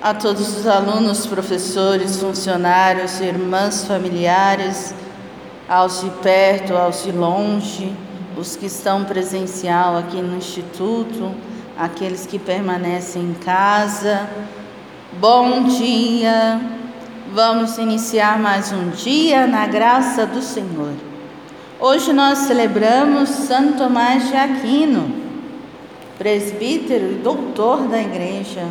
a todos os alunos, professores, funcionários, irmãs, familiares, aos de perto, aos de longe, os que estão presencial aqui no Instituto, aqueles que permanecem em casa. Bom dia! Vamos iniciar mais um dia na graça do Senhor. Hoje nós celebramos Santo Tomás de Aquino, presbítero e doutor da Igreja.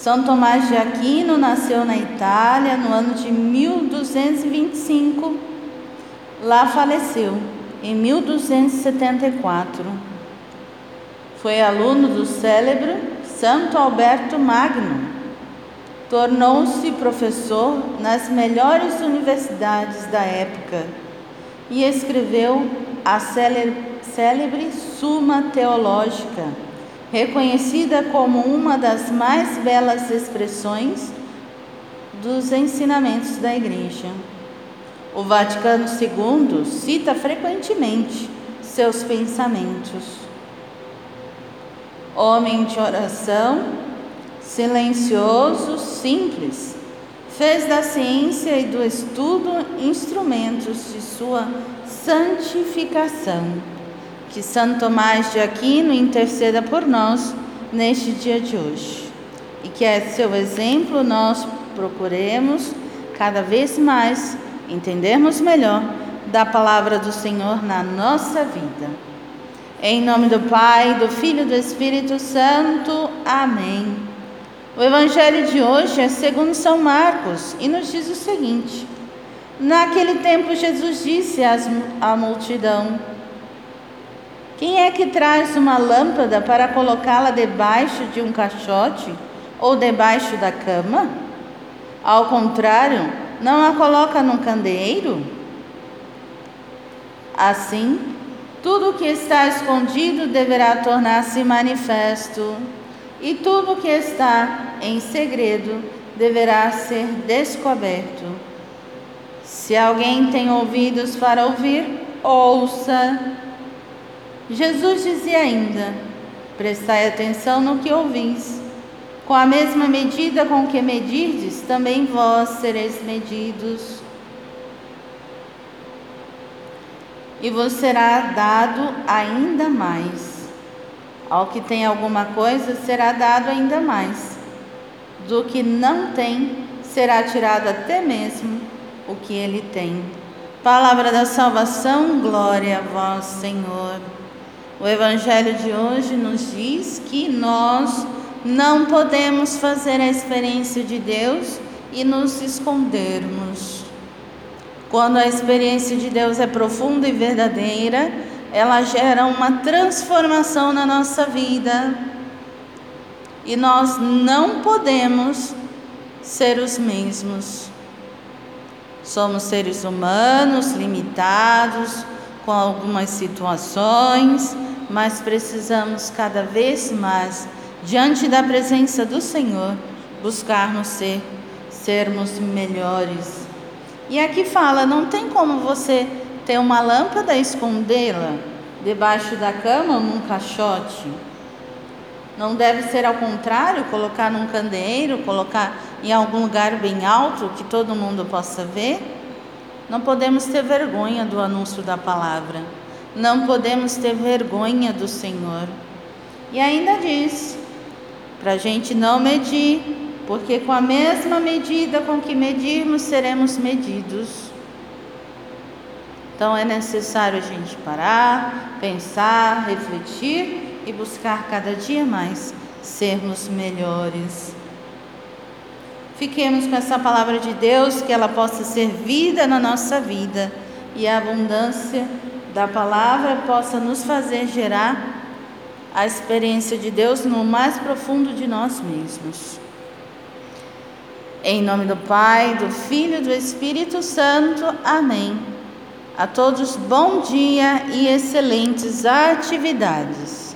São Tomás de Aquino nasceu na Itália no ano de 1225. Lá faleceu em 1274. Foi aluno do célebre Santo Alberto Magno. Tornou-se professor nas melhores universidades da época e escreveu a célebre Suma Teológica reconhecida como uma das mais belas expressões dos ensinamentos da Igreja. O Vaticano II cita frequentemente seus pensamentos. Homem de oração, silencioso, simples, fez da ciência e do estudo instrumentos de sua santificação que Santo Tomás de Aquino interceda por nós neste dia de hoje. E que é seu exemplo nós procuremos cada vez mais entendermos melhor da palavra do Senhor na nossa vida. Em nome do Pai, do Filho e do Espírito Santo. Amém. O evangelho de hoje é segundo São Marcos e nos diz o seguinte: Naquele tempo Jesus disse à multidão: que traz uma lâmpada para colocá-la debaixo de um caixote ou debaixo da cama? Ao contrário, não a coloca num candeeiro? Assim, tudo o que está escondido deverá tornar-se manifesto, e tudo o que está em segredo deverá ser descoberto. Se alguém tem ouvidos para ouvir, ouça. Jesus dizia ainda: Prestai atenção no que ouvis. Com a mesma medida com que medirdes, também vós sereis medidos. E vos será dado ainda mais. Ao que tem alguma coisa, será dado ainda mais. Do que não tem, será tirado até mesmo o que ele tem. Palavra da salvação, glória a vós, Senhor. O Evangelho de hoje nos diz que nós não podemos fazer a experiência de Deus e nos escondermos. Quando a experiência de Deus é profunda e verdadeira, ela gera uma transformação na nossa vida. E nós não podemos ser os mesmos. Somos seres humanos limitados com algumas situações mas precisamos cada vez mais, diante da presença do Senhor, buscarmos ser, sermos melhores. E aqui fala: não tem como você ter uma lâmpada e escondê-la debaixo da cama ou num caixote. Não deve ser ao contrário, colocar num candeeiro, colocar em algum lugar bem alto que todo mundo possa ver. Não podemos ter vergonha do anúncio da palavra. Não podemos ter vergonha do Senhor. E ainda diz, para a gente não medir, porque com a mesma medida com que medirmos, seremos medidos. Então é necessário a gente parar, pensar, refletir e buscar cada dia mais sermos melhores. Fiquemos com essa palavra de Deus, que ela possa ser vida na nossa vida e a abundância da palavra possa nos fazer gerar a experiência de Deus no mais profundo de nós mesmos. Em nome do Pai, do Filho e do Espírito Santo. Amém. A todos, bom dia e excelentes atividades.